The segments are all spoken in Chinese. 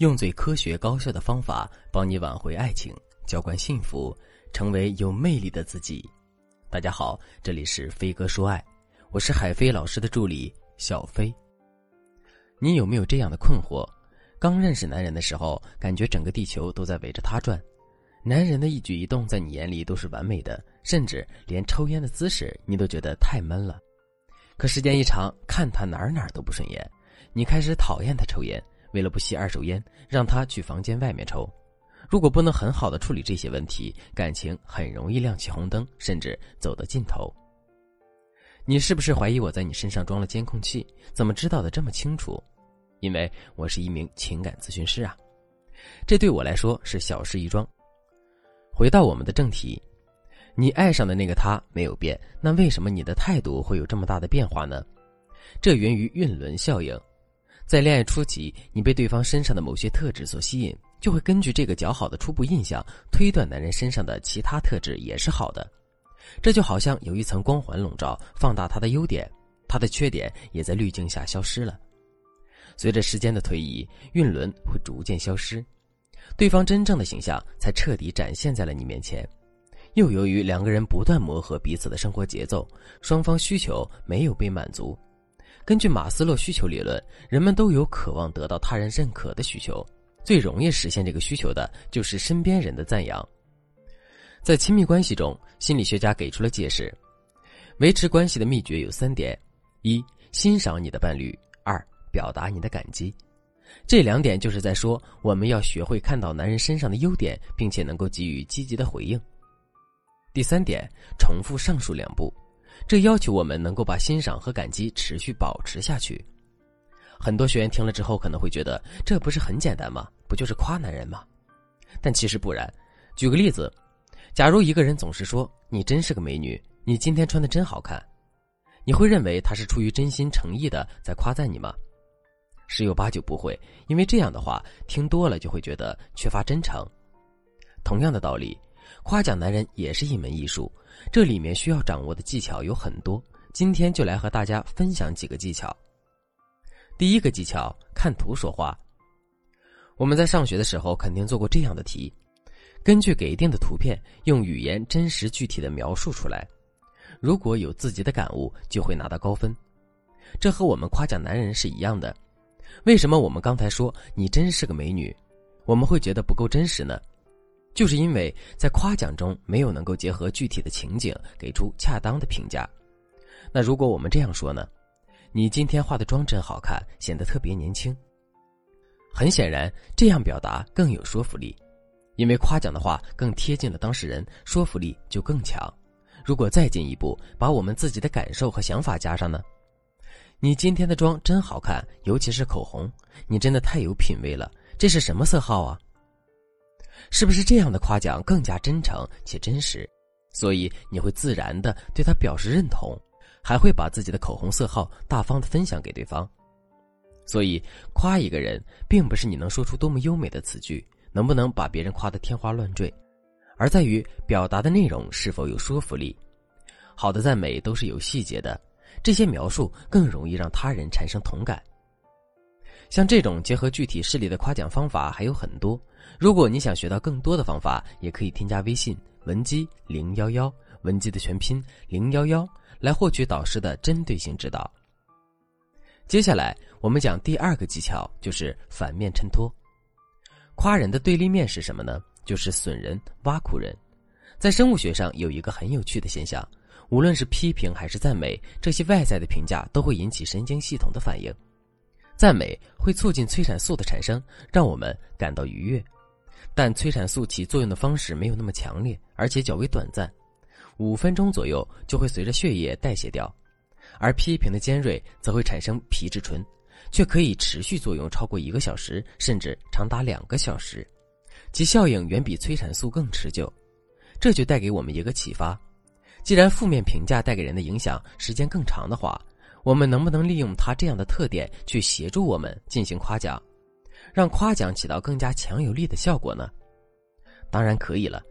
用最科学高效的方法帮你挽回爱情，浇灌幸福，成为有魅力的自己。大家好，这里是飞哥说爱，我是海飞老师的助理小飞。你有没有这样的困惑？刚认识男人的时候，感觉整个地球都在围着他转，男人的一举一动在你眼里都是完美的，甚至连抽烟的姿势你都觉得太闷了。可时间一长，看他哪儿哪儿都不顺眼，你开始讨厌他抽烟。为了不吸二手烟，让他去房间外面抽。如果不能很好的处理这些问题，感情很容易亮起红灯，甚至走到尽头。你是不是怀疑我在你身上装了监控器？怎么知道的这么清楚？因为我是一名情感咨询师啊。这对我来说是小事一桩。回到我们的正题，你爱上的那个他没有变，那为什么你的态度会有这么大的变化呢？这源于晕轮效应。在恋爱初期，你被对方身上的某些特质所吸引，就会根据这个较好的初步印象，推断男人身上的其他特质也是好的。这就好像有一层光环笼罩，放大他的优点，他的缺点也在滤镜下消失了。随着时间的推移，晕轮会逐渐消失，对方真正的形象才彻底展现在了你面前。又由于两个人不断磨合彼此的生活节奏，双方需求没有被满足。根据马斯洛需求理论，人们都有渴望得到他人认可的需求，最容易实现这个需求的就是身边人的赞扬。在亲密关系中，心理学家给出了解释：维持关系的秘诀有三点：一、欣赏你的伴侣；二、表达你的感激。这两点就是在说，我们要学会看到男人身上的优点，并且能够给予积极的回应。第三点，重复上述两步。这要求我们能够把欣赏和感激持续保持下去。很多学员听了之后可能会觉得，这不是很简单吗？不就是夸男人吗？但其实不然。举个例子，假如一个人总是说“你真是个美女”，“你今天穿的真好看”，你会认为他是出于真心诚意的在夸赞你吗？十有八九不会，因为这样的话听多了就会觉得缺乏真诚。同样的道理。夸奖男人也是一门艺术，这里面需要掌握的技巧有很多。今天就来和大家分享几个技巧。第一个技巧，看图说话。我们在上学的时候肯定做过这样的题：根据给定的图片，用语言真实具体的描述出来。如果有自己的感悟，就会拿到高分。这和我们夸奖男人是一样的。为什么我们刚才说你真是个美女，我们会觉得不够真实呢？就是因为在夸奖中没有能够结合具体的情景给出恰当的评价。那如果我们这样说呢？你今天化的妆真好看，显得特别年轻。很显然，这样表达更有说服力，因为夸奖的话更贴近了当事人，说服力就更强。如果再进一步，把我们自己的感受和想法加上呢？你今天的妆真好看，尤其是口红，你真的太有品味了。这是什么色号啊？是不是这样的夸奖更加真诚且真实？所以你会自然的对他表示认同，还会把自己的口红色号大方的分享给对方。所以夸一个人，并不是你能说出多么优美的词句，能不能把别人夸得天花乱坠，而在于表达的内容是否有说服力。好的赞美都是有细节的，这些描述更容易让他人产生同感。像这种结合具体事例的夸奖方法还有很多。如果你想学到更多的方法，也可以添加微信文姬零幺幺，文姬的全拼零幺幺，来获取导师的针对性指导。接下来我们讲第二个技巧，就是反面衬托。夸人的对立面是什么呢？就是损人、挖苦人。在生物学上有一个很有趣的现象，无论是批评还是赞美，这些外在的评价都会引起神经系统的反应。赞美会促进催产素的产生，让我们感到愉悦。但催产素起作用的方式没有那么强烈，而且较为短暂，五分钟左右就会随着血液代谢掉。而批评的尖锐则会产生皮质醇，却可以持续作用超过一个小时，甚至长达两个小时，其效应远比催产素更持久。这就带给我们一个启发：既然负面评价带给人的影响时间更长的话，我们能不能利用他这样的特点去协助我们进行夸奖？让夸奖起到更加强有力的效果呢？当然可以了。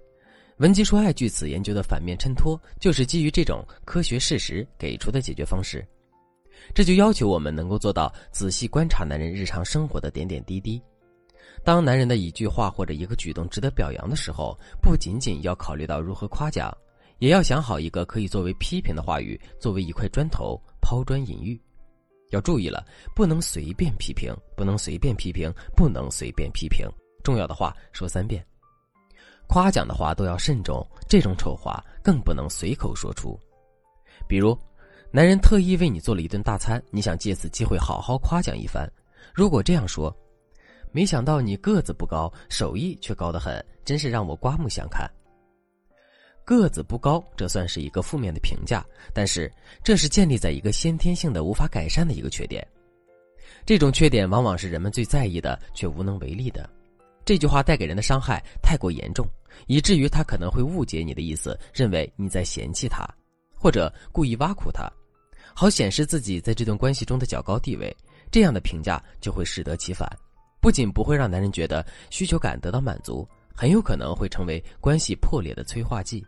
文姬说爱据此研究的反面衬托，就是基于这种科学事实给出的解决方式。这就要求我们能够做到仔细观察男人日常生活的点点滴滴。当男人的一句话或者一个举动值得表扬的时候，不仅仅要考虑到如何夸奖，也要想好一个可以作为批评的话语，作为一块砖头抛砖引玉。要注意了，不能随便批评，不能随便批评，不能随便批评。重要的话说三遍。夸奖的话都要慎重，这种丑话更不能随口说出。比如，男人特意为你做了一顿大餐，你想借此机会好好夸奖一番。如果这样说，没想到你个子不高，手艺却高得很，真是让我刮目相看。个子不高，这算是一个负面的评价，但是这是建立在一个先天性的无法改善的一个缺点。这种缺点往往是人们最在意的，却无能为力的。这句话带给人的伤害太过严重，以至于他可能会误解你的意思，认为你在嫌弃他，或者故意挖苦他，好显示自己在这段关系中的较高地位。这样的评价就会适得其反，不仅不会让男人觉得需求感得到满足，很有可能会成为关系破裂的催化剂。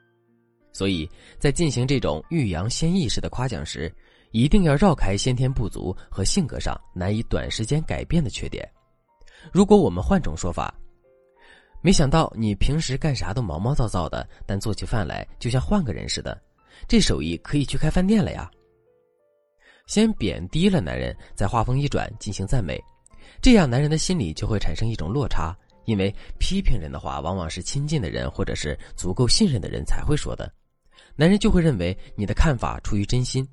所以在进行这种欲扬先抑式的夸奖时，一定要绕开先天不足和性格上难以短时间改变的缺点。如果我们换种说法，没想到你平时干啥都毛毛躁躁的，但做起饭来就像换个人似的，这手艺可以去开饭店了呀。先贬低了男人，再话锋一转进行赞美，这样男人的心里就会产生一种落差。因为批评人的话，往往是亲近的人或者是足够信任的人才会说的。男人就会认为你的看法出于真心，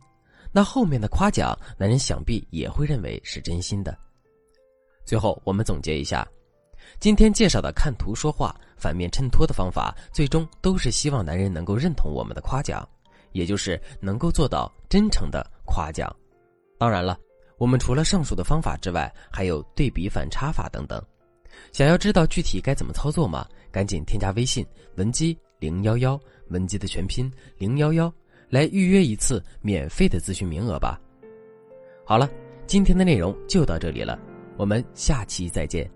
那后面的夸奖，男人想必也会认为是真心的。最后，我们总结一下，今天介绍的看图说话、反面衬托的方法，最终都是希望男人能够认同我们的夸奖，也就是能够做到真诚的夸奖。当然了，我们除了上述的方法之外，还有对比反差法等等。想要知道具体该怎么操作吗？赶紧添加微信文姬零幺幺。文姬的全拼零幺幺，来预约一次免费的咨询名额吧。好了，今天的内容就到这里了，我们下期再见。